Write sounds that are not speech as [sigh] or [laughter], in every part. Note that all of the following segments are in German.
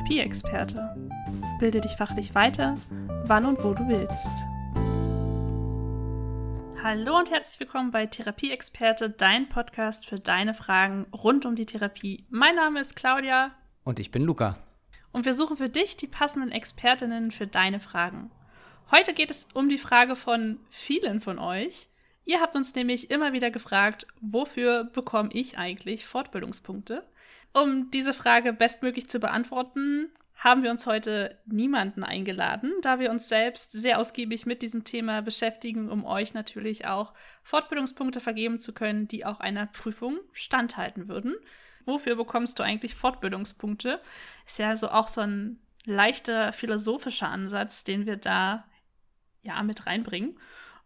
Therapieexperte. Bilde dich fachlich weiter, wann und wo du willst. Hallo und herzlich willkommen bei Therapieexperte, dein Podcast für deine Fragen rund um die Therapie. Mein Name ist Claudia. Und ich bin Luca. Und wir suchen für dich die passenden Expertinnen für deine Fragen. Heute geht es um die Frage von vielen von euch. Ihr habt uns nämlich immer wieder gefragt, wofür bekomme ich eigentlich Fortbildungspunkte? Um diese Frage bestmöglich zu beantworten, haben wir uns heute niemanden eingeladen, da wir uns selbst sehr ausgiebig mit diesem Thema beschäftigen, um euch natürlich auch Fortbildungspunkte vergeben zu können, die auch einer Prüfung standhalten würden. Wofür bekommst du eigentlich Fortbildungspunkte? Ist ja so auch so ein leichter philosophischer Ansatz, den wir da ja mit reinbringen.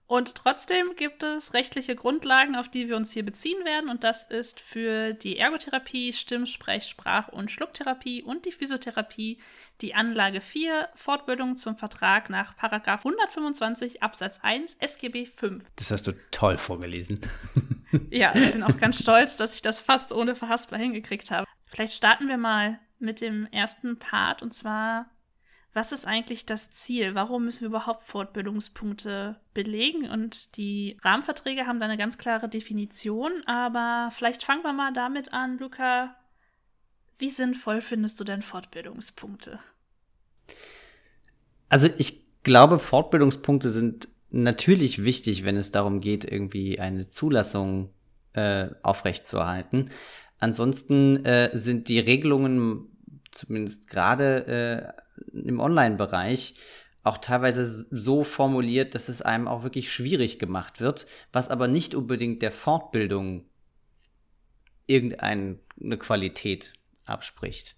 Und trotzdem gibt es rechtliche Grundlagen, auf die wir uns hier beziehen werden. Und das ist für die Ergotherapie, Stimm-, Sprech-, Sprach- und Schlucktherapie und die Physiotherapie die Anlage 4, Fortbildung zum Vertrag nach 125 Absatz 1 SGB 5. Das hast du toll vorgelesen. [laughs] ja, ich bin auch ganz stolz, dass ich das fast ohne Verhaspler hingekriegt habe. Vielleicht starten wir mal mit dem ersten Part und zwar was ist eigentlich das Ziel? Warum müssen wir überhaupt Fortbildungspunkte belegen? Und die Rahmenverträge haben da eine ganz klare Definition, aber vielleicht fangen wir mal damit an, Luca. Wie sinnvoll findest du denn Fortbildungspunkte? Also ich glaube, Fortbildungspunkte sind natürlich wichtig, wenn es darum geht, irgendwie eine Zulassung äh, aufrechtzuerhalten. Ansonsten äh, sind die Regelungen zumindest gerade äh, im Online-Bereich auch teilweise so formuliert, dass es einem auch wirklich schwierig gemacht wird, was aber nicht unbedingt der Fortbildung irgendeine Qualität abspricht.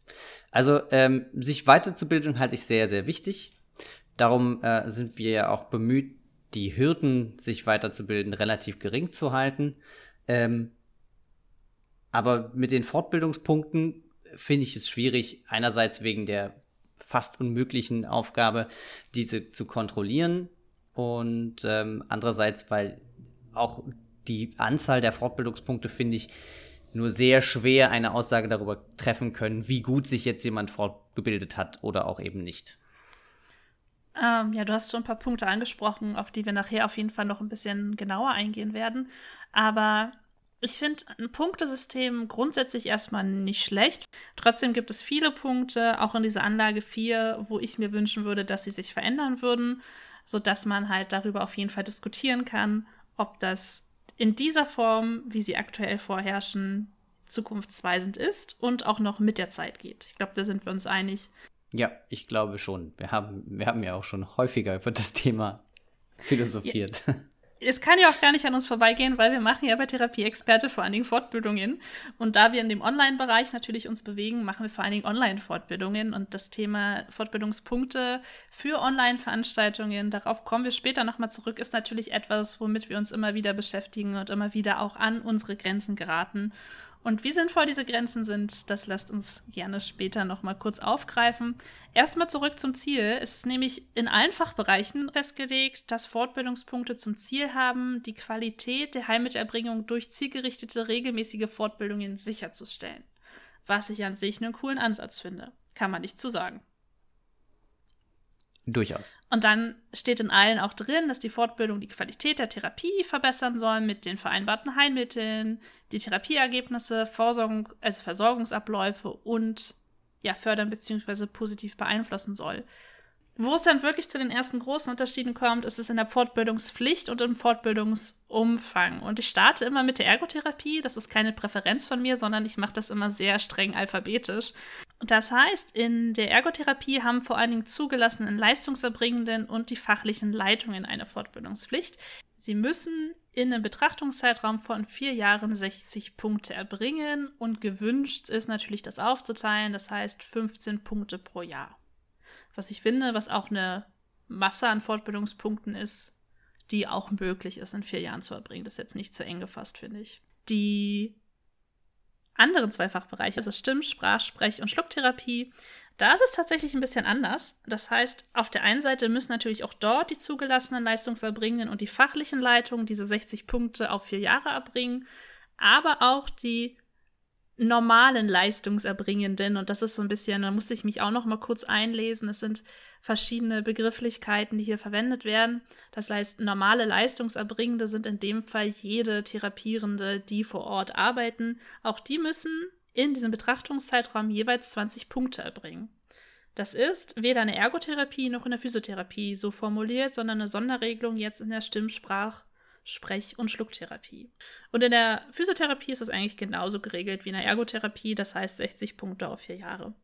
Also ähm, sich weiterzubilden halte ich sehr, sehr wichtig. Darum äh, sind wir ja auch bemüht, die Hürden, sich weiterzubilden, relativ gering zu halten. Ähm, aber mit den Fortbildungspunkten finde ich es schwierig, einerseits wegen der fast unmöglichen Aufgabe, diese zu kontrollieren. Und ähm, andererseits, weil auch die Anzahl der Fortbildungspunkte, finde ich, nur sehr schwer eine Aussage darüber treffen können, wie gut sich jetzt jemand fortgebildet hat oder auch eben nicht. Ähm, ja, du hast schon ein paar Punkte angesprochen, auf die wir nachher auf jeden Fall noch ein bisschen genauer eingehen werden. Aber ich finde ein Punktesystem grundsätzlich erstmal nicht schlecht. Trotzdem gibt es viele Punkte, auch in dieser Anlage 4, wo ich mir wünschen würde, dass sie sich verändern würden, sodass man halt darüber auf jeden Fall diskutieren kann, ob das in dieser Form, wie sie aktuell vorherrschen, zukunftsweisend ist und auch noch mit der Zeit geht. Ich glaube, da sind wir uns einig. Ja, ich glaube schon. Wir haben, wir haben ja auch schon häufiger über das Thema philosophiert. Ja. Es kann ja auch gar nicht an uns vorbeigehen, weil wir machen ja bei Therapie-Experte vor allen Dingen Fortbildungen. Und da wir in dem Online-Bereich natürlich uns bewegen, machen wir vor allen Dingen Online-Fortbildungen. Und das Thema Fortbildungspunkte für Online-Veranstaltungen, darauf kommen wir später nochmal zurück, ist natürlich etwas, womit wir uns immer wieder beschäftigen und immer wieder auch an unsere Grenzen geraten. Und wie sinnvoll diese Grenzen sind, das lasst uns gerne später noch mal kurz aufgreifen. Erstmal zurück zum Ziel. Es ist nämlich in allen Fachbereichen festgelegt, dass Fortbildungspunkte zum Ziel haben, die Qualität der Heilmittelerbringung durch zielgerichtete regelmäßige Fortbildungen sicherzustellen. Was ich an sich einen coolen Ansatz finde. Kann man nicht zu sagen. Durchaus. Und dann steht in allen auch drin, dass die Fortbildung die Qualität der Therapie verbessern soll mit den vereinbarten Heilmitteln, die Therapieergebnisse, Vorsorgung, also Versorgungsabläufe und ja, fördern bzw. positiv beeinflussen soll. Wo es dann wirklich zu den ersten großen Unterschieden kommt, ist es in der Fortbildungspflicht und im Fortbildungsumfang. Und ich starte immer mit der Ergotherapie. Das ist keine Präferenz von mir, sondern ich mache das immer sehr streng alphabetisch. Das heißt, in der Ergotherapie haben vor allen Dingen zugelassenen Leistungserbringenden und die fachlichen Leitungen eine Fortbildungspflicht. Sie müssen in einem Betrachtungszeitraum von vier Jahren 60 Punkte erbringen und gewünscht ist natürlich das aufzuteilen, das heißt 15 Punkte pro Jahr. Was ich finde, was auch eine Masse an Fortbildungspunkten ist, die auch möglich ist, in vier Jahren zu erbringen. Das ist jetzt nicht zu eng gefasst, finde ich. Die anderen zwei Fachbereiche, also Stimm-, Sprach-, Sprech- und Schlucktherapie, da ist es tatsächlich ein bisschen anders. Das heißt, auf der einen Seite müssen natürlich auch dort die zugelassenen Leistungserbringenden und die fachlichen Leitungen diese 60 Punkte auf vier Jahre erbringen, aber auch die normalen Leistungserbringenden und das ist so ein bisschen, da musste ich mich auch noch mal kurz einlesen. Es sind verschiedene Begrifflichkeiten, die hier verwendet werden. Das heißt, normale Leistungserbringende sind in dem Fall jede Therapierende, die vor Ort arbeiten. Auch die müssen in diesem Betrachtungszeitraum jeweils 20 Punkte erbringen. Das ist weder eine Ergotherapie noch in der Physiotherapie so formuliert, sondern eine Sonderregelung jetzt in der Stimmsprach- Sprech- und Schlucktherapie. Und in der Physiotherapie ist es eigentlich genauso geregelt wie in der Ergotherapie, das heißt 60 Punkte auf vier Jahre.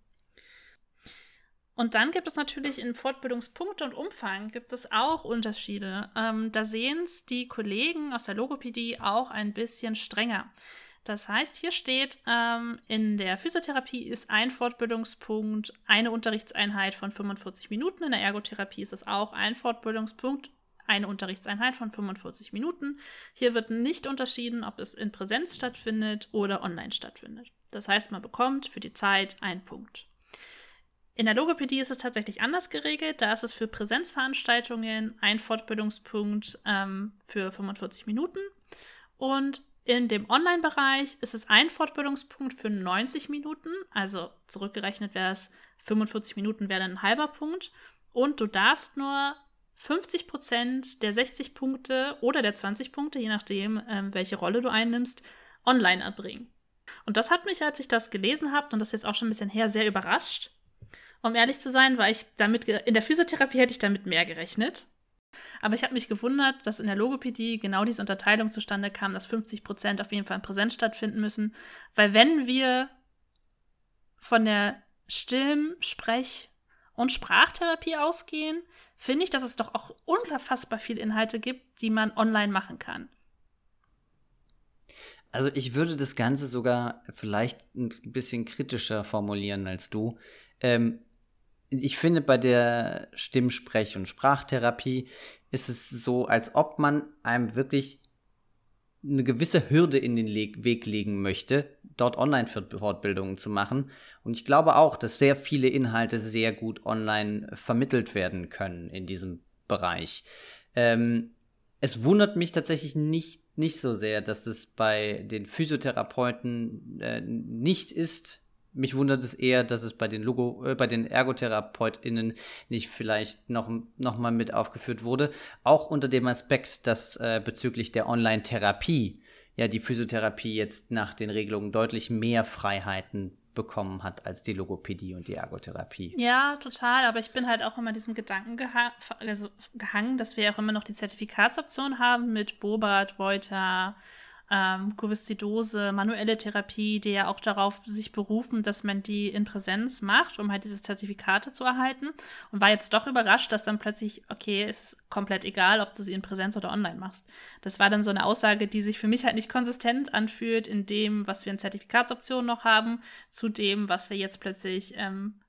Und dann gibt es natürlich in Fortbildungspunkte und Umfang gibt es auch Unterschiede. Ähm, da sehen es die Kollegen aus der Logopädie auch ein bisschen strenger. Das heißt, hier steht, ähm, in der Physiotherapie ist ein Fortbildungspunkt eine Unterrichtseinheit von 45 Minuten. In der Ergotherapie ist es auch ein Fortbildungspunkt eine Unterrichtseinheit von 45 Minuten. Hier wird nicht unterschieden, ob es in Präsenz stattfindet oder online stattfindet. Das heißt, man bekommt für die Zeit einen Punkt. In der Logopädie ist es tatsächlich anders geregelt. Da ist es für Präsenzveranstaltungen ein Fortbildungspunkt ähm, für 45 Minuten. Und in dem Online-Bereich ist es ein Fortbildungspunkt für 90 Minuten. Also zurückgerechnet wäre es 45 Minuten wäre dann ein halber Punkt. Und du darfst nur 50 Prozent der 60 Punkte oder der 20 Punkte, je nachdem, ähm, welche Rolle du einnimmst, online erbringen. Und das hat mich, als ich das gelesen habe, und das jetzt auch schon ein bisschen her, sehr überrascht. Um ehrlich zu sein, weil ich damit, in der Physiotherapie hätte ich damit mehr gerechnet. Aber ich habe mich gewundert, dass in der Logopädie genau diese Unterteilung zustande kam, dass 50 Prozent auf jeden Fall in Präsenz stattfinden müssen. Weil wenn wir von der Stimm-, Sprech- und Sprachtherapie ausgehen, finde ich, dass es doch auch unfassbar viele Inhalte gibt, die man online machen kann. Also ich würde das Ganze sogar vielleicht ein bisschen kritischer formulieren als du. Ähm, ich finde, bei der Stimmsprech- und Sprachtherapie ist es so, als ob man einem wirklich eine gewisse Hürde in den Weg legen möchte, dort Online-Fortbildungen zu machen. Und ich glaube auch, dass sehr viele Inhalte sehr gut online vermittelt werden können in diesem Bereich. Ähm, es wundert mich tatsächlich nicht, nicht so sehr, dass es bei den Physiotherapeuten äh, nicht ist, mich wundert es eher, dass es bei den Logo, äh, bei den ErgotherapeutInnen nicht vielleicht noch, noch mal mit aufgeführt wurde. Auch unter dem Aspekt, dass äh, bezüglich der Online-Therapie ja die Physiotherapie jetzt nach den Regelungen deutlich mehr Freiheiten bekommen hat als die Logopädie und die Ergotherapie. Ja, total. Aber ich bin halt auch immer diesem Gedanken geha also gehangen, dass wir auch immer noch die Zertifikatsoption haben mit Bobart, Voiter, ähm, Kurviszidose, manuelle Therapie, die ja auch darauf sich berufen, dass man die in Präsenz macht, um halt diese Zertifikate zu erhalten. Und war jetzt doch überrascht, dass dann plötzlich, okay, es ist komplett egal, ob du sie in Präsenz oder online machst. Das war dann so eine Aussage, die sich für mich halt nicht konsistent anfühlt in dem, was wir in Zertifikatsoptionen noch haben, zu dem, was wir jetzt plötzlich ähm,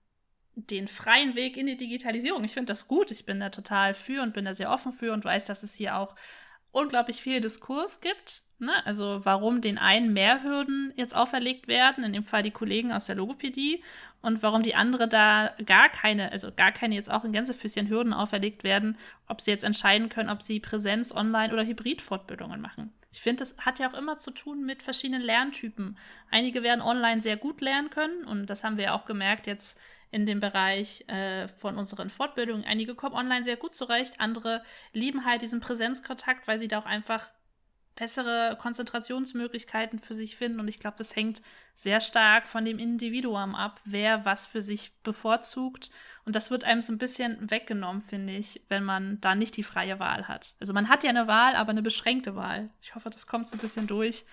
den freien Weg in die Digitalisierung. Ich finde das gut. Ich bin da total für und bin da sehr offen für und weiß, dass es hier auch unglaublich viel Diskurs gibt. Ne? Also warum den einen mehr Hürden jetzt auferlegt werden, in dem Fall die Kollegen aus der Logopädie, und warum die andere da gar keine, also gar keine jetzt auch in Gänsefüßchen Hürden auferlegt werden, ob sie jetzt entscheiden können, ob sie Präsenz, Online- oder Hybrid-Fortbildungen machen. Ich finde, das hat ja auch immer zu tun mit verschiedenen Lerntypen. Einige werden online sehr gut lernen können und das haben wir ja auch gemerkt jetzt in dem Bereich äh, von unseren Fortbildungen. Einige kommen online sehr gut zurecht, andere lieben halt diesen Präsenzkontakt, weil sie da auch einfach bessere Konzentrationsmöglichkeiten für sich finden. Und ich glaube, das hängt sehr stark von dem Individuum ab, wer was für sich bevorzugt. Und das wird einem so ein bisschen weggenommen, finde ich, wenn man da nicht die freie Wahl hat. Also man hat ja eine Wahl, aber eine beschränkte Wahl. Ich hoffe, das kommt so ein bisschen durch.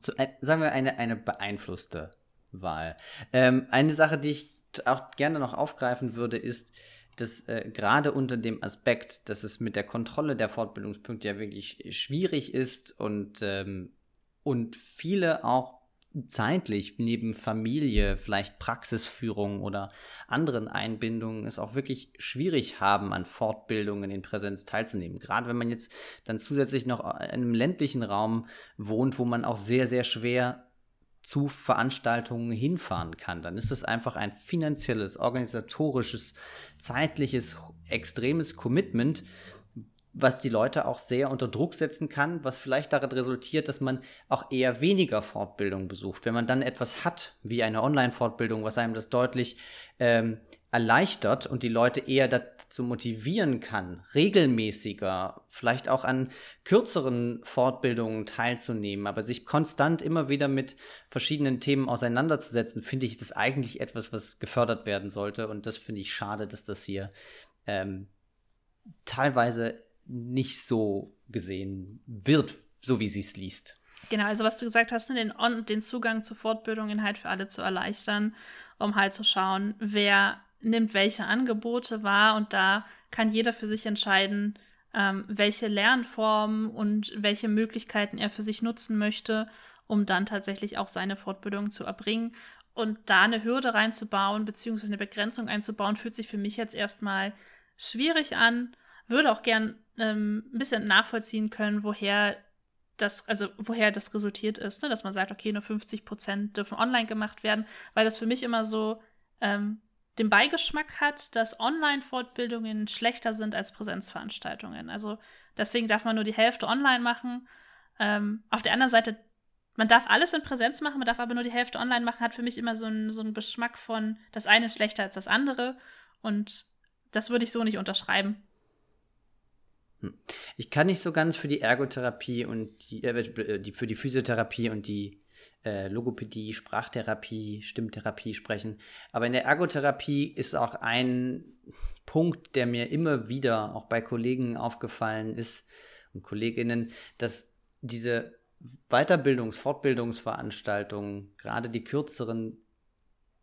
So, äh, sagen wir eine, eine beeinflusste Wahl. Ähm, eine Sache, die ich auch gerne noch aufgreifen würde, ist, dass äh, gerade unter dem Aspekt, dass es mit der Kontrolle der Fortbildungspunkte ja wirklich schwierig ist und, ähm, und viele auch zeitlich neben Familie, vielleicht Praxisführung oder anderen Einbindungen es auch wirklich schwierig haben, an Fortbildungen in Präsenz teilzunehmen. Gerade wenn man jetzt dann zusätzlich noch in einem ländlichen Raum wohnt, wo man auch sehr, sehr schwer zu Veranstaltungen hinfahren kann, dann ist es einfach ein finanzielles, organisatorisches, zeitliches, extremes Commitment, was die Leute auch sehr unter Druck setzen kann, was vielleicht darin resultiert, dass man auch eher weniger Fortbildung besucht. Wenn man dann etwas hat, wie eine Online-Fortbildung, was einem das deutlich ähm, erleichtert und die Leute eher dazu motivieren kann, regelmäßiger, vielleicht auch an kürzeren Fortbildungen teilzunehmen, aber sich konstant immer wieder mit verschiedenen Themen auseinanderzusetzen, finde ich das eigentlich etwas, was gefördert werden sollte. Und das finde ich schade, dass das hier ähm, teilweise nicht so gesehen wird, so wie sie es liest. Genau, also was du gesagt hast, ne, den, den Zugang zu Fortbildungen halt für alle zu erleichtern, um halt zu schauen, wer nimmt welche Angebote wahr und da kann jeder für sich entscheiden, ähm, welche Lernformen und welche Möglichkeiten er für sich nutzen möchte, um dann tatsächlich auch seine Fortbildung zu erbringen. Und da eine Hürde reinzubauen, beziehungsweise eine Begrenzung einzubauen, fühlt sich für mich jetzt erstmal schwierig an. Würde auch gern ähm, ein bisschen nachvollziehen können, woher das, also woher das resultiert ist, ne? dass man sagt, okay, nur 50 Prozent dürfen online gemacht werden, weil das für mich immer so ähm, den Beigeschmack hat, dass Online-Fortbildungen schlechter sind als Präsenzveranstaltungen. Also deswegen darf man nur die Hälfte online machen. Ähm, auf der anderen Seite, man darf alles in Präsenz machen, man darf aber nur die Hälfte online machen, hat für mich immer so einen, so Geschmack von, das eine ist schlechter als das andere. Und das würde ich so nicht unterschreiben. Hm. Ich kann nicht so ganz für die Ergotherapie und die, äh, die für die Physiotherapie und die äh, Logopädie, Sprachtherapie, Stimmtherapie sprechen. Aber in der Ergotherapie ist auch ein Punkt, der mir immer wieder auch bei Kollegen aufgefallen ist und Kolleginnen, dass diese Weiterbildungs-, Fortbildungsveranstaltungen, gerade die kürzeren,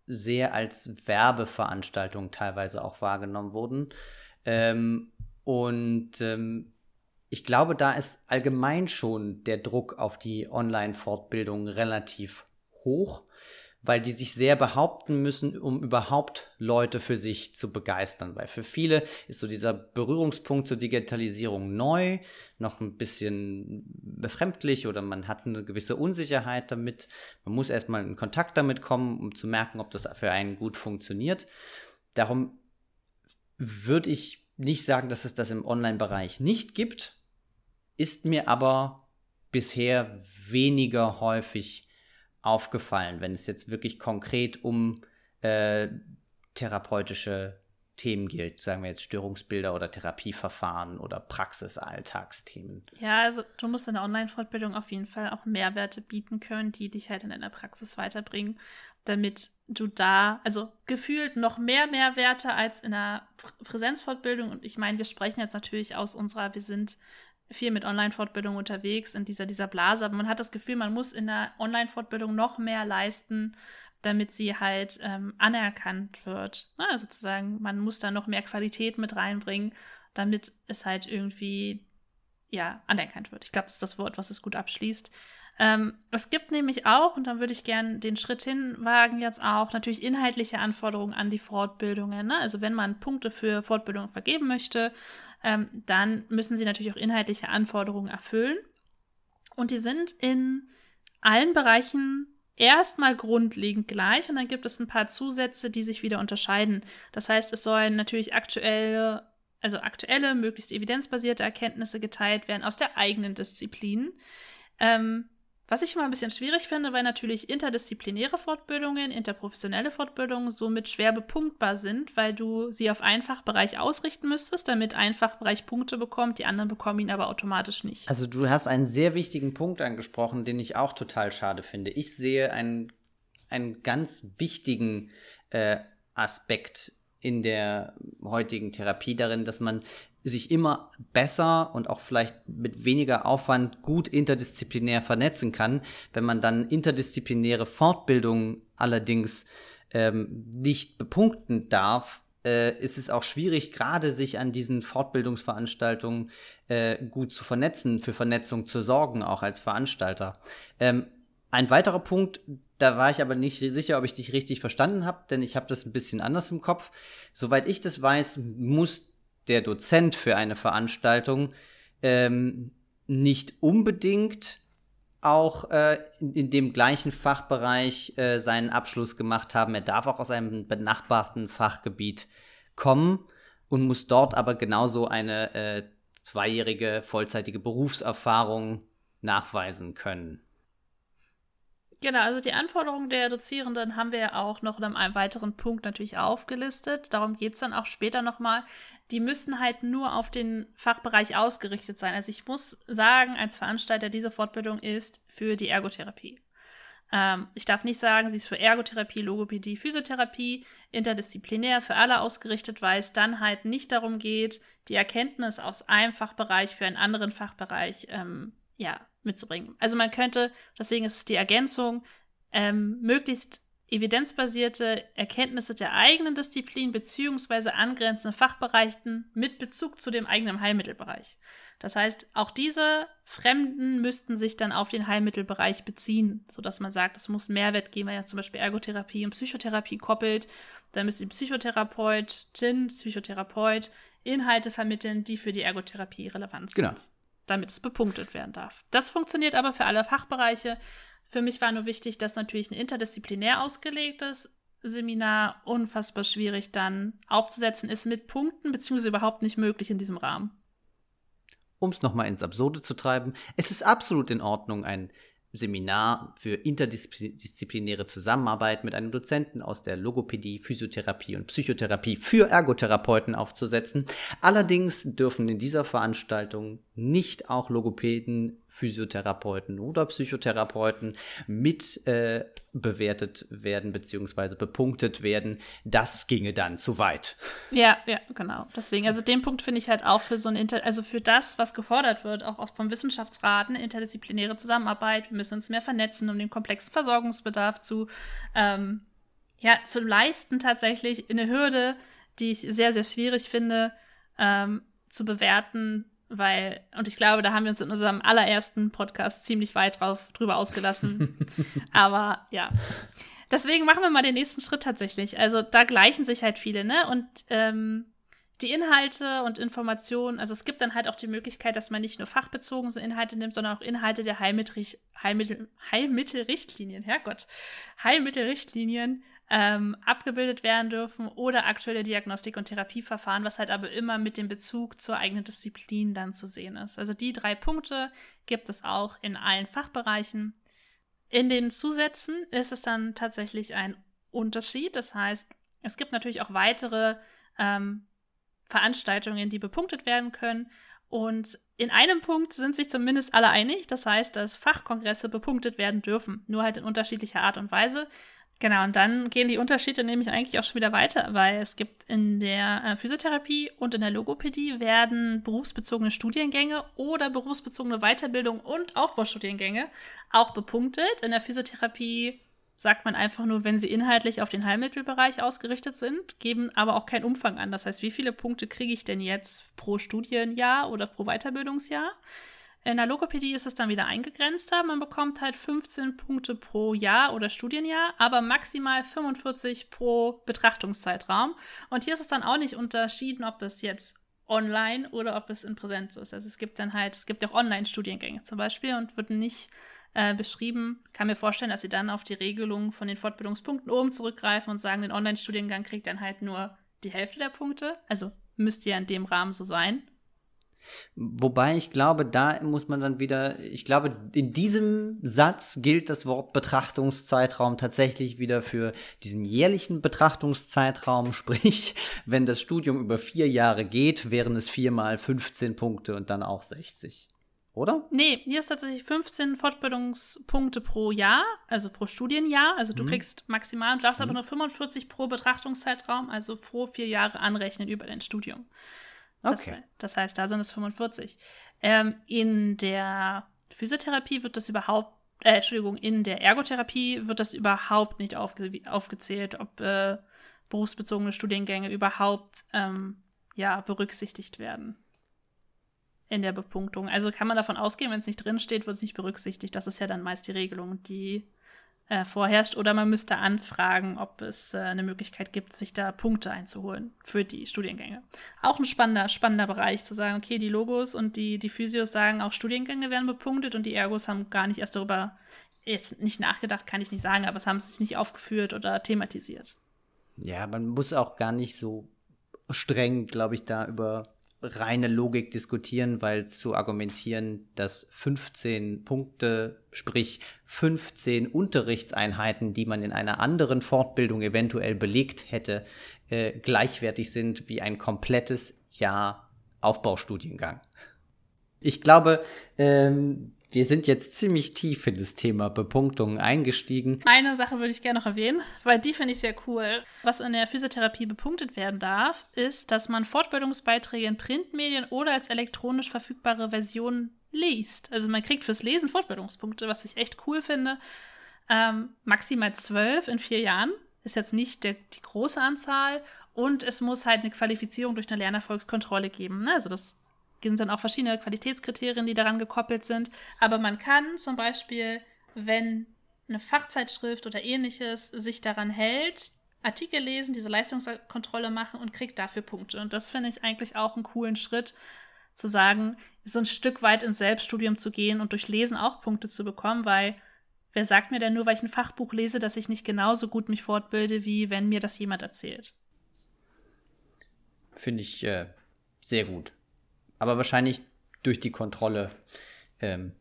sehr als Werbeveranstaltungen teilweise auch wahrgenommen wurden. Ähm, und ähm, ich glaube, da ist allgemein schon der Druck auf die Online-Fortbildung relativ hoch, weil die sich sehr behaupten müssen, um überhaupt Leute für sich zu begeistern. Weil für viele ist so dieser Berührungspunkt zur Digitalisierung neu, noch ein bisschen befremdlich oder man hat eine gewisse Unsicherheit damit. Man muss erstmal in Kontakt damit kommen, um zu merken, ob das für einen gut funktioniert. Darum würde ich nicht sagen, dass es das im Online-Bereich nicht gibt, ist mir aber bisher weniger häufig aufgefallen, wenn es jetzt wirklich konkret um äh, therapeutische Themen gilt, sagen wir jetzt Störungsbilder oder Therapieverfahren oder Praxisalltagsthemen. Ja, also du musst in der Online-Fortbildung auf jeden Fall auch Mehrwerte bieten können, die dich halt in deiner Praxis weiterbringen damit du da, also gefühlt noch mehr Mehrwerte als in der Präsenzfortbildung. Und ich meine, wir sprechen jetzt natürlich aus unserer, wir sind viel mit Online-Fortbildung unterwegs in dieser, dieser Blase, aber man hat das Gefühl, man muss in der Online-Fortbildung noch mehr leisten, damit sie halt ähm, anerkannt wird. Ne? Also sozusagen, man muss da noch mehr Qualität mit reinbringen, damit es halt irgendwie ja anerkannt wird. Ich glaube, das ist das Wort, was es gut abschließt. Ähm, es gibt nämlich auch, und dann würde ich gerne den Schritt hinwagen, jetzt auch natürlich inhaltliche Anforderungen an die Fortbildungen. Ne? Also wenn man Punkte für Fortbildungen vergeben möchte, ähm, dann müssen sie natürlich auch inhaltliche Anforderungen erfüllen. Und die sind in allen Bereichen erstmal grundlegend gleich und dann gibt es ein paar Zusätze, die sich wieder unterscheiden. Das heißt, es sollen natürlich aktuelle, also aktuelle, möglichst evidenzbasierte Erkenntnisse geteilt werden aus der eigenen Disziplin. Ähm, was ich immer ein bisschen schwierig finde, weil natürlich interdisziplinäre Fortbildungen, interprofessionelle Fortbildungen somit schwer bepunktbar sind, weil du sie auf einen Fachbereich ausrichten müsstest, damit ein Fachbereich Punkte bekommt, die anderen bekommen ihn aber automatisch nicht. Also du hast einen sehr wichtigen Punkt angesprochen, den ich auch total schade finde. Ich sehe einen, einen ganz wichtigen äh, Aspekt in der heutigen Therapie darin, dass man sich immer besser und auch vielleicht mit weniger Aufwand gut interdisziplinär vernetzen kann. Wenn man dann interdisziplinäre Fortbildungen allerdings ähm, nicht bepunkten darf, äh, ist es auch schwierig, gerade sich an diesen Fortbildungsveranstaltungen äh, gut zu vernetzen, für Vernetzung zu sorgen, auch als Veranstalter. Ähm, ein weiterer Punkt, da war ich aber nicht sicher, ob ich dich richtig verstanden habe, denn ich habe das ein bisschen anders im Kopf. Soweit ich das weiß, muss der Dozent für eine Veranstaltung ähm, nicht unbedingt auch äh, in, dem gleichen Fachbereich äh, seinen Abschluss gemacht haben. Er darf auch aus einem benachbarten Fachgebiet kommen und muss dort aber genauso eine äh, zweijährige vollzeitige Berufserfahrung nachweisen können. Genau, also die Anforderungen der Dozierenden haben wir ja auch noch in einem weiteren Punkt natürlich aufgelistet. Darum geht es dann auch später nochmal. Die müssen halt nur auf den Fachbereich ausgerichtet sein. Also ich muss sagen, als Veranstalter, diese Fortbildung ist für die Ergotherapie. Ähm, ich darf nicht sagen, sie ist für Ergotherapie, Logopädie, Physiotherapie, interdisziplinär für alle ausgerichtet, weil es dann halt nicht darum geht, die Erkenntnis aus einem Fachbereich für einen anderen Fachbereich ähm, ja, mitzubringen. Also man könnte, deswegen ist es die Ergänzung, ähm, möglichst evidenzbasierte Erkenntnisse der eigenen Disziplin bzw. angrenzenden Fachbereichen mit Bezug zu dem eigenen Heilmittelbereich. Das heißt, auch diese Fremden müssten sich dann auf den Heilmittelbereich beziehen, sodass man sagt, es muss Mehrwert geben, wenn ja zum Beispiel Ergotherapie und Psychotherapie koppelt. Dann müsste die Psychotherapeutin, Psychotherapeut Inhalte vermitteln, die für die Ergotherapie relevant sind. Genau damit es bepunktet werden darf. Das funktioniert aber für alle Fachbereiche. Für mich war nur wichtig, dass natürlich ein interdisziplinär ausgelegtes Seminar unfassbar schwierig dann aufzusetzen ist mit Punkten, beziehungsweise überhaupt nicht möglich in diesem Rahmen. Um es nochmal ins Absurde zu treiben, es ist absolut in Ordnung, ein Seminar für interdisziplinäre Zusammenarbeit mit einem Dozenten aus der Logopädie, Physiotherapie und Psychotherapie für Ergotherapeuten aufzusetzen. Allerdings dürfen in dieser Veranstaltung nicht auch Logopäden, Physiotherapeuten oder Psychotherapeuten mit äh, bewertet werden bzw. bepunktet werden. Das ginge dann zu weit. Ja, ja, genau. Deswegen, also den Punkt finde ich halt auch für so ein Inter also für das, was gefordert wird, auch vom Wissenschaftsrat, eine interdisziplinäre Zusammenarbeit. Wir müssen uns mehr vernetzen, um den komplexen Versorgungsbedarf zu, ähm, ja, zu leisten, tatsächlich eine Hürde, die ich sehr, sehr schwierig finde, ähm, zu bewerten, weil, und ich glaube, da haben wir uns in unserem allerersten Podcast ziemlich weit drauf, drüber ausgelassen. [laughs] Aber ja. Deswegen machen wir mal den nächsten Schritt tatsächlich. Also da gleichen sich halt viele, ne? Und ähm, die Inhalte und Informationen, also es gibt dann halt auch die Möglichkeit, dass man nicht nur fachbezogene Inhalte nimmt, sondern auch Inhalte der Heilmittel, Heilmittel, Heilmittelrichtlinien, Herrgott, Heilmittelrichtlinien ähm, abgebildet werden dürfen oder aktuelle Diagnostik- und Therapieverfahren, was halt aber immer mit dem Bezug zur eigenen Disziplin dann zu sehen ist. Also die drei Punkte gibt es auch in allen Fachbereichen. In den Zusätzen ist es dann tatsächlich ein Unterschied. Das heißt, es gibt natürlich auch weitere ähm, Veranstaltungen, die bepunktet werden können. Und in einem Punkt sind sich zumindest alle einig. Das heißt, dass Fachkongresse bepunktet werden dürfen, nur halt in unterschiedlicher Art und Weise. Genau, und dann gehen die Unterschiede nämlich eigentlich auch schon wieder weiter, weil es gibt in der äh, Physiotherapie und in der Logopädie werden berufsbezogene Studiengänge oder berufsbezogene Weiterbildung und Aufbaustudiengänge auch bepunktet. In der Physiotherapie sagt man einfach nur, wenn sie inhaltlich auf den Heilmittelbereich ausgerichtet sind, geben aber auch keinen Umfang an. Das heißt, wie viele Punkte kriege ich denn jetzt pro Studienjahr oder pro Weiterbildungsjahr? In der Logopädie ist es dann wieder eingegrenzt. Man bekommt halt 15 Punkte pro Jahr oder Studienjahr, aber maximal 45 pro Betrachtungszeitraum. Und hier ist es dann auch nicht unterschieden, ob es jetzt online oder ob es in Präsenz ist. Also es gibt dann halt, es gibt ja auch Online-Studiengänge zum Beispiel und wird nicht äh, beschrieben. Kann mir vorstellen, dass sie dann auf die Regelung von den Fortbildungspunkten oben zurückgreifen und sagen, den Online-Studiengang kriegt dann halt nur die Hälfte der Punkte. Also müsste ja in dem Rahmen so sein. Wobei ich glaube, da muss man dann wieder, ich glaube, in diesem Satz gilt das Wort Betrachtungszeitraum tatsächlich wieder für diesen jährlichen Betrachtungszeitraum. [laughs] Sprich, wenn das Studium über vier Jahre geht, wären es viermal 15 Punkte und dann auch 60. Oder? Nee, hier ist tatsächlich 15 Fortbildungspunkte pro Jahr, also pro Studienjahr. Also du mhm. kriegst maximal, du darfst mhm. aber nur 45 pro Betrachtungszeitraum, also pro vier Jahre anrechnen über dein Studium. Das, okay. Das heißt, da sind es 45. Ähm, in der Physiotherapie wird das überhaupt, äh, Entschuldigung, in der Ergotherapie wird das überhaupt nicht aufge aufgezählt, ob äh, berufsbezogene Studiengänge überhaupt ähm, ja, berücksichtigt werden in der Bepunktung. Also kann man davon ausgehen, wenn es nicht drinsteht, wird es nicht berücksichtigt. Das ist ja dann meist die Regelung, die äh, vorherrscht. Oder man müsste anfragen, ob es äh, eine Möglichkeit gibt, sich da Punkte einzuholen für die Studiengänge. Auch ein spannender, spannender Bereich zu sagen, okay, die Logos und die, die Physios sagen, auch Studiengänge werden bepunktet und die Ergos haben gar nicht erst darüber jetzt nicht nachgedacht, kann ich nicht sagen, aber es haben sich nicht aufgeführt oder thematisiert. Ja, man muss auch gar nicht so streng, glaube ich, da über reine Logik diskutieren, weil zu argumentieren, dass 15 Punkte, sprich 15 Unterrichtseinheiten, die man in einer anderen Fortbildung eventuell belegt hätte, äh, gleichwertig sind wie ein komplettes Jahr Aufbaustudiengang. Ich glaube, ähm, wir sind jetzt ziemlich tief in das Thema Bepunktung eingestiegen. Eine Sache würde ich gerne noch erwähnen, weil die finde ich sehr cool. Was in der Physiotherapie bepunktet werden darf, ist, dass man Fortbildungsbeiträge in Printmedien oder als elektronisch verfügbare Version liest. Also man kriegt fürs Lesen Fortbildungspunkte, was ich echt cool finde. Ähm, maximal zwölf in vier Jahren ist jetzt nicht der, die große Anzahl. Und es muss halt eine Qualifizierung durch eine Lernerfolgskontrolle geben. Ne? Also das sind dann auch verschiedene Qualitätskriterien, die daran gekoppelt sind. Aber man kann zum Beispiel, wenn eine Fachzeitschrift oder ähnliches sich daran hält, Artikel lesen, diese Leistungskontrolle machen und kriegt dafür Punkte. Und das finde ich eigentlich auch einen coolen Schritt, zu sagen, so ein Stück weit ins Selbststudium zu gehen und durch Lesen auch Punkte zu bekommen, weil wer sagt mir denn nur, weil ich ein Fachbuch lese, dass ich nicht genauso gut mich fortbilde, wie wenn mir das jemand erzählt? Finde ich äh, sehr gut aber wahrscheinlich durch die Kontrolle ähm,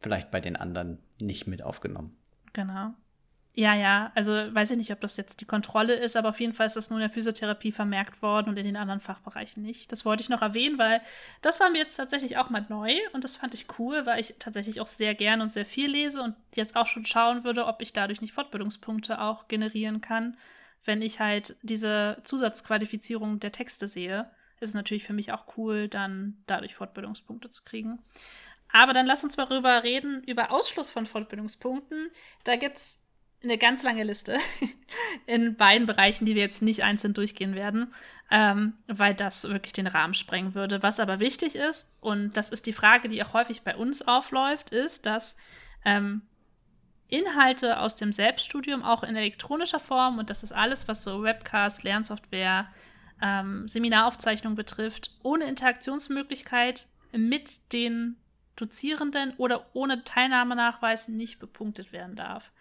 vielleicht bei den anderen nicht mit aufgenommen. Genau. Ja, ja, also weiß ich nicht, ob das jetzt die Kontrolle ist, aber auf jeden Fall ist das nur in der Physiotherapie vermerkt worden und in den anderen Fachbereichen nicht. Das wollte ich noch erwähnen, weil das war mir jetzt tatsächlich auch mal neu und das fand ich cool, weil ich tatsächlich auch sehr gern und sehr viel lese und jetzt auch schon schauen würde, ob ich dadurch nicht Fortbildungspunkte auch generieren kann, wenn ich halt diese Zusatzqualifizierung der Texte sehe ist es natürlich für mich auch cool, dann dadurch Fortbildungspunkte zu kriegen. Aber dann lass uns mal darüber reden, über Ausschluss von Fortbildungspunkten. Da gibt es eine ganz lange Liste [laughs] in beiden Bereichen, die wir jetzt nicht einzeln durchgehen werden, ähm, weil das wirklich den Rahmen sprengen würde. Was aber wichtig ist, und das ist die Frage, die auch häufig bei uns aufläuft, ist, dass ähm, Inhalte aus dem Selbststudium auch in elektronischer Form, und das ist alles, was so Webcast, Lernsoftware, ähm, Seminaraufzeichnung betrifft, ohne Interaktionsmöglichkeit mit den Dozierenden oder ohne Teilnahmenachweis nicht bepunktet werden darf.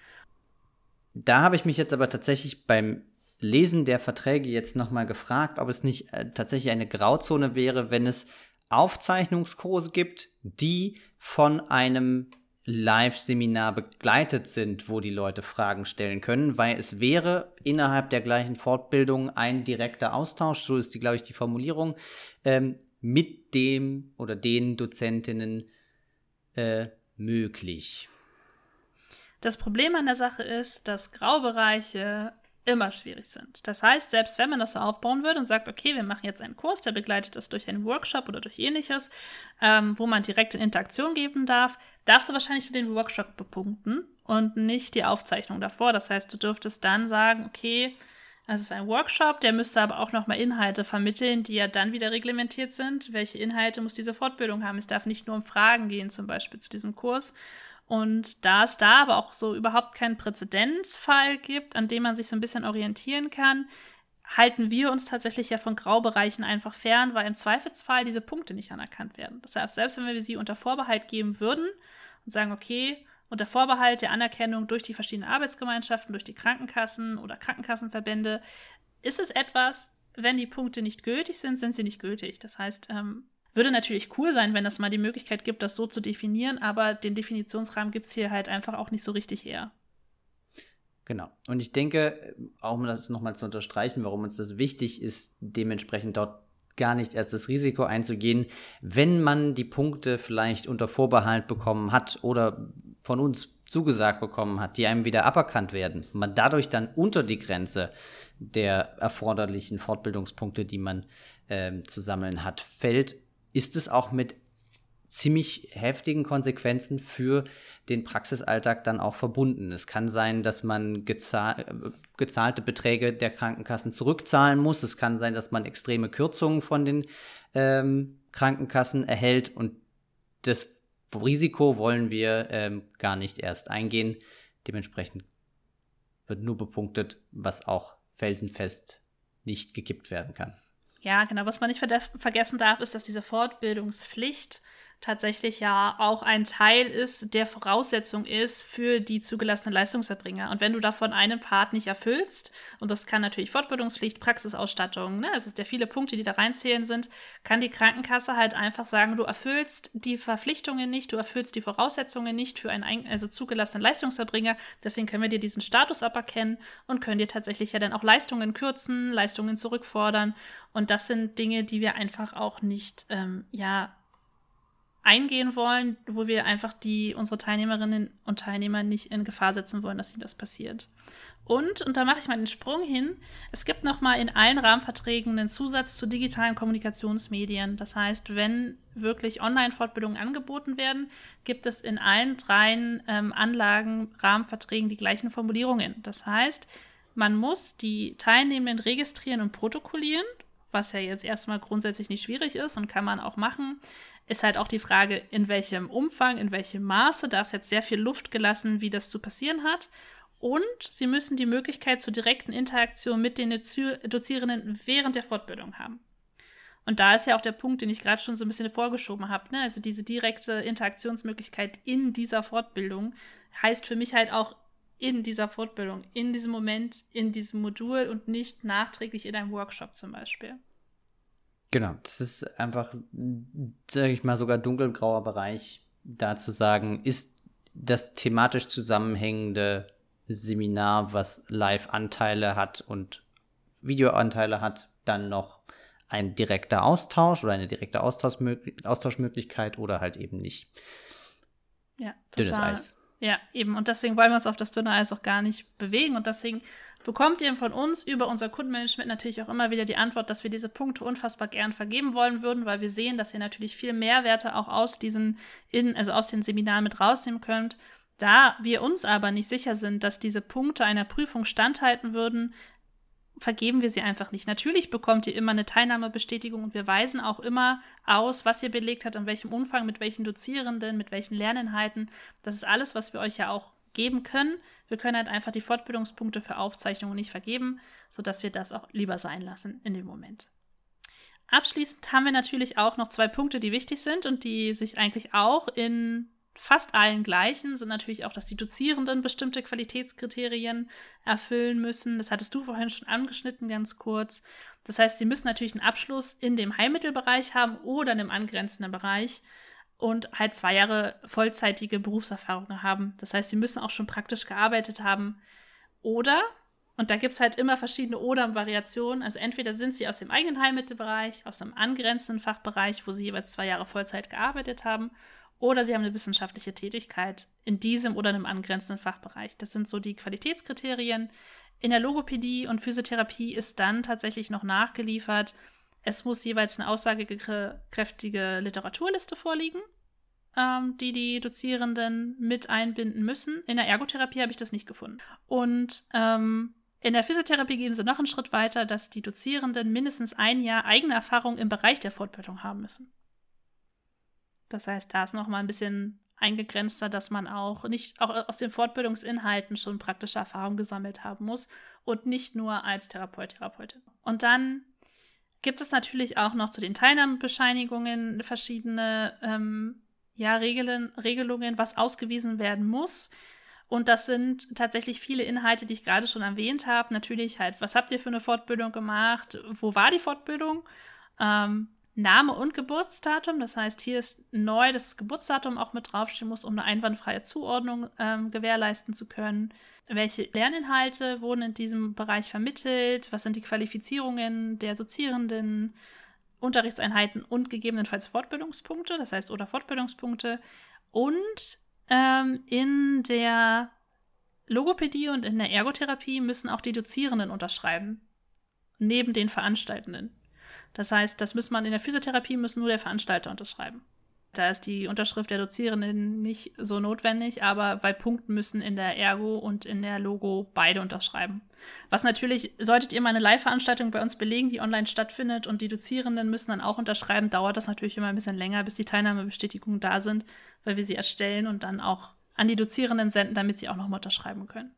Da habe ich mich jetzt aber tatsächlich beim Lesen der Verträge jetzt nochmal gefragt, ob es nicht äh, tatsächlich eine Grauzone wäre, wenn es Aufzeichnungskurse gibt, die von einem Live-Seminar begleitet sind, wo die Leute Fragen stellen können, weil es wäre innerhalb der gleichen Fortbildung ein direkter Austausch, so ist die, glaube ich, die Formulierung, ähm, mit dem oder den Dozentinnen äh, möglich. Das Problem an der Sache ist, dass Graubereiche immer schwierig sind. Das heißt, selbst wenn man das so aufbauen würde und sagt, okay, wir machen jetzt einen Kurs, der begleitet das durch einen Workshop oder durch ähnliches, ähm, wo man direkt in Interaktion geben darf, darfst du wahrscheinlich nur den Workshop bepunkten und nicht die Aufzeichnung davor. Das heißt, du dürftest dann sagen, okay, es ist ein Workshop, der müsste aber auch nochmal Inhalte vermitteln, die ja dann wieder reglementiert sind. Welche Inhalte muss diese Fortbildung haben? Es darf nicht nur um Fragen gehen, zum Beispiel zu diesem Kurs, und da es da aber auch so überhaupt keinen Präzedenzfall gibt, an dem man sich so ein bisschen orientieren kann, halten wir uns tatsächlich ja von Graubereichen einfach fern, weil im Zweifelsfall diese Punkte nicht anerkannt werden. Deshalb, selbst wenn wir sie unter Vorbehalt geben würden und sagen, okay, unter Vorbehalt der Anerkennung durch die verschiedenen Arbeitsgemeinschaften, durch die Krankenkassen oder Krankenkassenverbände, ist es etwas, wenn die Punkte nicht gültig sind, sind sie nicht gültig. Das heißt, ähm, würde natürlich cool sein, wenn es mal die Möglichkeit gibt, das so zu definieren, aber den Definitionsrahmen gibt es hier halt einfach auch nicht so richtig her. Genau. Und ich denke, auch um das nochmal zu unterstreichen, warum uns das wichtig ist, dementsprechend dort gar nicht erst das Risiko einzugehen, wenn man die Punkte vielleicht unter Vorbehalt bekommen hat oder von uns zugesagt bekommen hat, die einem wieder aberkannt werden, man dadurch dann unter die Grenze der erforderlichen Fortbildungspunkte, die man äh, zu sammeln hat, fällt, ist es auch mit ziemlich heftigen Konsequenzen für den Praxisalltag dann auch verbunden. Es kann sein, dass man gezahl gezahlte Beträge der Krankenkassen zurückzahlen muss. Es kann sein, dass man extreme Kürzungen von den ähm, Krankenkassen erhält und das Risiko wollen wir ähm, gar nicht erst eingehen. Dementsprechend wird nur bepunktet, was auch felsenfest nicht gekippt werden kann. Ja, genau. Was man nicht ver vergessen darf, ist, dass diese Fortbildungspflicht tatsächlich ja auch ein Teil ist, der Voraussetzung ist für die zugelassenen Leistungserbringer. Und wenn du davon einen Part nicht erfüllst, und das kann natürlich Fortbildungspflicht, Praxisausstattung, ne, es ist ja viele Punkte, die da reinzählen sind, kann die Krankenkasse halt einfach sagen, du erfüllst die Verpflichtungen nicht, du erfüllst die Voraussetzungen nicht für einen also zugelassenen Leistungserbringer. Deswegen können wir dir diesen Status aberkennen und können dir tatsächlich ja dann auch Leistungen kürzen, Leistungen zurückfordern. Und das sind Dinge, die wir einfach auch nicht, ähm, ja, eingehen wollen, wo wir einfach die unsere Teilnehmerinnen und Teilnehmer nicht in Gefahr setzen wollen, dass ihnen das passiert. Und, und da mache ich mal den Sprung hin, es gibt nochmal in allen Rahmenverträgen einen Zusatz zu digitalen Kommunikationsmedien. Das heißt, wenn wirklich Online-Fortbildungen angeboten werden, gibt es in allen dreien ähm, Anlagen, Rahmenverträgen die gleichen Formulierungen. Das heißt, man muss die Teilnehmenden registrieren und protokollieren was ja jetzt erstmal grundsätzlich nicht schwierig ist und kann man auch machen, ist halt auch die Frage, in welchem Umfang, in welchem Maße. Da ist jetzt sehr viel Luft gelassen, wie das zu passieren hat. Und sie müssen die Möglichkeit zur direkten Interaktion mit den Dozierenden während der Fortbildung haben. Und da ist ja auch der Punkt, den ich gerade schon so ein bisschen vorgeschoben habe. Ne? Also diese direkte Interaktionsmöglichkeit in dieser Fortbildung heißt für mich halt auch in dieser Fortbildung, in diesem Moment, in diesem Modul und nicht nachträglich in einem Workshop zum Beispiel. Genau, das ist einfach, sage ich mal, sogar dunkelgrauer Bereich, da zu sagen, ist das thematisch zusammenhängende Seminar, was Live-Anteile hat und Videoanteile hat, dann noch ein direkter Austausch oder eine direkte Austauschmöglichkeit oder halt eben nicht. Ja, total. Dünnes Eis. Ja, eben. Und deswegen wollen wir uns auf das dünne Eis auch gar nicht bewegen. Und deswegen bekommt ihr von uns über unser Kundenmanagement natürlich auch immer wieder die Antwort, dass wir diese Punkte unfassbar gern vergeben wollen würden, weil wir sehen, dass ihr natürlich viel Mehrwerte auch aus diesen, in, also aus den Seminaren mit rausnehmen könnt. Da wir uns aber nicht sicher sind, dass diese Punkte einer Prüfung standhalten würden, vergeben wir sie einfach nicht. Natürlich bekommt ihr immer eine Teilnahmebestätigung und wir weisen auch immer aus, was ihr belegt habt, in welchem Umfang, mit welchen Dozierenden, mit welchen Lerninhalten. Das ist alles, was wir euch ja auch geben können. Wir können halt einfach die Fortbildungspunkte für Aufzeichnungen nicht vergeben, sodass wir das auch lieber sein lassen in dem Moment. Abschließend haben wir natürlich auch noch zwei Punkte, die wichtig sind und die sich eigentlich auch in fast allen gleichen sind natürlich auch, dass die Dozierenden bestimmte Qualitätskriterien erfüllen müssen. Das hattest du vorhin schon angeschnitten, ganz kurz. Das heißt, sie müssen natürlich einen Abschluss in dem Heilmittelbereich haben oder in einem angrenzenden Bereich und halt zwei Jahre vollzeitige Berufserfahrung haben. Das heißt, sie müssen auch schon praktisch gearbeitet haben. Oder, und da gibt es halt immer verschiedene Oder-Variationen, also entweder sind sie aus dem eigenen Heilmittelbereich, aus einem angrenzenden Fachbereich, wo sie jeweils zwei Jahre Vollzeit gearbeitet haben, oder sie haben eine wissenschaftliche Tätigkeit in diesem oder einem angrenzenden Fachbereich. Das sind so die Qualitätskriterien. In der Logopädie und Physiotherapie ist dann tatsächlich noch nachgeliefert, es muss jeweils eine aussagekräftige Literaturliste vorliegen, ähm, die die Dozierenden mit einbinden müssen. In der Ergotherapie habe ich das nicht gefunden. Und ähm, in der Physiotherapie gehen sie noch einen Schritt weiter, dass die Dozierenden mindestens ein Jahr eigene Erfahrung im Bereich der Fortbildung haben müssen. Das heißt, da ist noch mal ein bisschen eingegrenzter, dass man auch nicht auch aus den Fortbildungsinhalten schon praktische Erfahrung gesammelt haben muss und nicht nur als Therapeut, Therapeutin. Und dann gibt es natürlich auch noch zu den Teilnahmebescheinigungen verschiedene ähm, ja, Regeln, Regelungen, was ausgewiesen werden muss. Und das sind tatsächlich viele Inhalte, die ich gerade schon erwähnt habe. Natürlich halt, was habt ihr für eine Fortbildung gemacht? Wo war die Fortbildung? Ähm, Name und Geburtsdatum. Das heißt, hier ist neu, dass das Geburtsdatum auch mit draufstehen muss, um eine einwandfreie Zuordnung ähm, gewährleisten zu können. Welche Lerninhalte wurden in diesem Bereich vermittelt? Was sind die Qualifizierungen der Dozierenden? Unterrichtseinheiten und gegebenenfalls Fortbildungspunkte, das heißt oder Fortbildungspunkte. Und ähm, in der Logopädie und in der Ergotherapie müssen auch die Dozierenden unterschreiben, neben den Veranstaltenden. Das heißt, das muss man in der Physiotherapie müssen nur der Veranstalter unterschreiben. Da ist die Unterschrift der Dozierenden nicht so notwendig, aber bei Punkten müssen in der Ergo und in der Logo beide unterschreiben. Was natürlich, solltet ihr mal eine Live-Veranstaltung bei uns belegen, die online stattfindet und die Dozierenden müssen dann auch unterschreiben, dauert das natürlich immer ein bisschen länger, bis die Teilnahmebestätigungen da sind, weil wir sie erstellen und dann auch an die Dozierenden senden, damit sie auch nochmal unterschreiben können.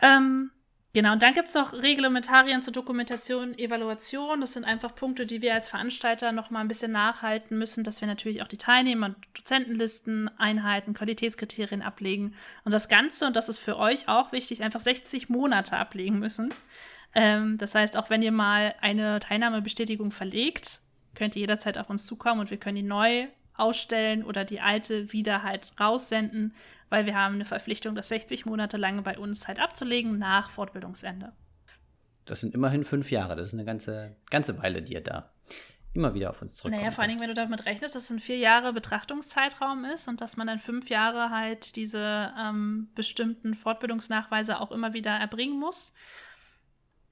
Ähm, Genau, und dann gibt es noch Reglementarien zur Dokumentation, Evaluation. Das sind einfach Punkte, die wir als Veranstalter noch mal ein bisschen nachhalten müssen, dass wir natürlich auch die Teilnehmer- und Dozentenlisten einhalten, Qualitätskriterien ablegen und das Ganze, und das ist für euch auch wichtig, einfach 60 Monate ablegen müssen. Ähm, das heißt, auch wenn ihr mal eine Teilnahmebestätigung verlegt, könnt ihr jederzeit auf uns zukommen und wir können die neu ausstellen oder die alte wieder halt raussenden weil wir haben eine Verpflichtung, das 60 Monate lang bei uns halt abzulegen nach Fortbildungsende. Das sind immerhin fünf Jahre. Das ist eine ganze, ganze Weile, die ihr da immer wieder auf uns zurückkommt. Naja, vor allen Dingen, wenn du damit rechnest, dass es ein vier Jahre Betrachtungszeitraum ist und dass man dann fünf Jahre halt diese ähm, bestimmten Fortbildungsnachweise auch immer wieder erbringen muss,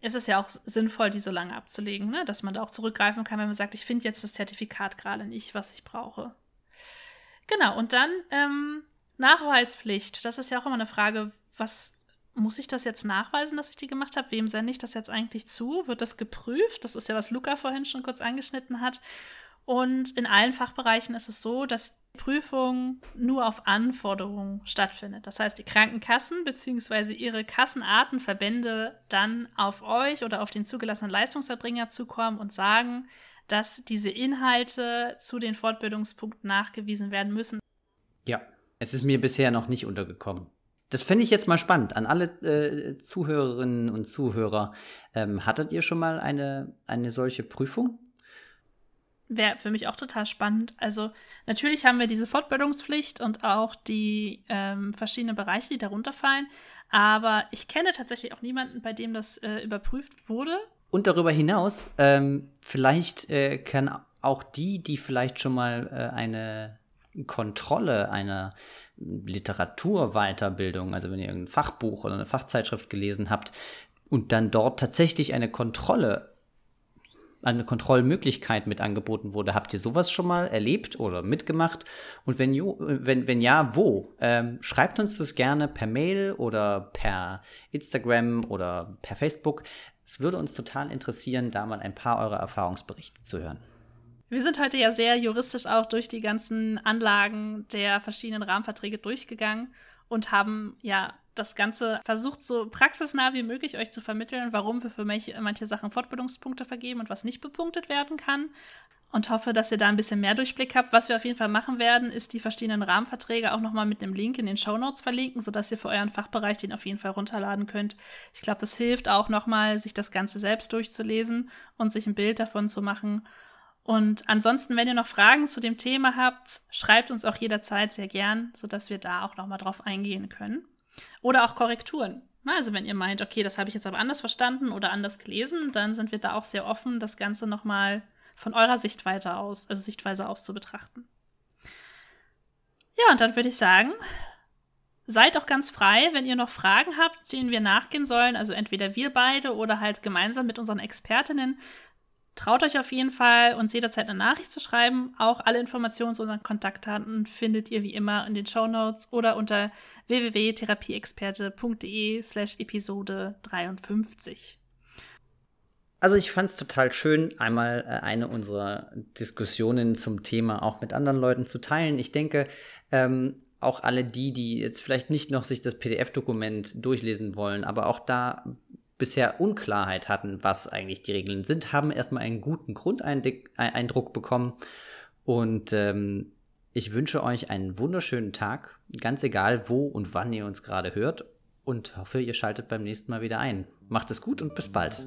ist es ja auch sinnvoll, die so lange abzulegen, ne? dass man da auch zurückgreifen kann, wenn man sagt, ich finde jetzt das Zertifikat gerade nicht, was ich brauche. Genau, und dann ähm, Nachweispflicht, das ist ja auch immer eine Frage, was muss ich das jetzt nachweisen, dass ich die gemacht habe? Wem sende ich das jetzt eigentlich zu? Wird das geprüft? Das ist ja, was Luca vorhin schon kurz angeschnitten hat. Und in allen Fachbereichen ist es so, dass die Prüfung nur auf Anforderungen stattfindet. Das heißt, die Krankenkassen bzw. ihre Kassenartenverbände dann auf euch oder auf den zugelassenen Leistungserbringer zukommen und sagen, dass diese Inhalte zu den Fortbildungspunkten nachgewiesen werden müssen. Ja, es ist mir bisher noch nicht untergekommen. Das fände ich jetzt mal spannend. An alle äh, Zuhörerinnen und Zuhörer. Ähm, hattet ihr schon mal eine, eine solche Prüfung? Wäre für mich auch total spannend. Also natürlich haben wir diese Fortbildungspflicht und auch die ähm, verschiedenen Bereiche, die darunter fallen. Aber ich kenne tatsächlich auch niemanden, bei dem das äh, überprüft wurde. Und darüber hinaus, ähm, vielleicht äh, können auch die, die vielleicht schon mal äh, eine Kontrolle einer Literaturweiterbildung, also wenn ihr irgendein Fachbuch oder eine Fachzeitschrift gelesen habt und dann dort tatsächlich eine Kontrolle, eine Kontrollmöglichkeit mit angeboten wurde, habt ihr sowas schon mal erlebt oder mitgemacht? Und wenn, wenn, wenn ja, wo? Ähm, schreibt uns das gerne per Mail oder per Instagram oder per Facebook. Es würde uns total interessieren, da mal ein paar eurer Erfahrungsberichte zu hören. Wir sind heute ja sehr juristisch auch durch die ganzen Anlagen der verschiedenen Rahmenverträge durchgegangen und haben ja das Ganze versucht, so praxisnah wie möglich euch zu vermitteln, warum wir für manche, Sachen Fortbildungspunkte vergeben und was nicht bepunktet werden kann. Und hoffe, dass ihr da ein bisschen mehr Durchblick habt. Was wir auf jeden Fall machen werden, ist die verschiedenen Rahmenverträge auch nochmal mit einem Link in den Show Notes verlinken, sodass ihr für euren Fachbereich den auf jeden Fall runterladen könnt. Ich glaube, das hilft auch nochmal, sich das Ganze selbst durchzulesen und sich ein Bild davon zu machen. Und ansonsten, wenn ihr noch Fragen zu dem Thema habt, schreibt uns auch jederzeit sehr gern, sodass wir da auch nochmal drauf eingehen können. Oder auch Korrekturen. Also wenn ihr meint, okay, das habe ich jetzt aber anders verstanden oder anders gelesen, dann sind wir da auch sehr offen, das Ganze nochmal von eurer Sichtweise aus, also Sichtweise aus zu betrachten. Ja, und dann würde ich sagen, seid auch ganz frei, wenn ihr noch Fragen habt, denen wir nachgehen sollen, also entweder wir beide oder halt gemeinsam mit unseren Expertinnen, Traut euch auf jeden Fall, uns jederzeit eine Nachricht zu schreiben. Auch alle Informationen zu unseren Kontaktdaten findet ihr wie immer in den Show Notes oder unter www.therapieexperte.de slash Episode 53. Also ich fand es total schön, einmal äh, eine unserer Diskussionen zum Thema auch mit anderen Leuten zu teilen. Ich denke, ähm, auch alle die, die jetzt vielleicht nicht noch sich das PDF-Dokument durchlesen wollen, aber auch da bisher Unklarheit hatten, was eigentlich die Regeln sind, haben erstmal einen guten Grundeindruck bekommen. Und ähm, ich wünsche euch einen wunderschönen Tag, ganz egal wo und wann ihr uns gerade hört. Und hoffe, ihr schaltet beim nächsten Mal wieder ein. Macht es gut und bis bald.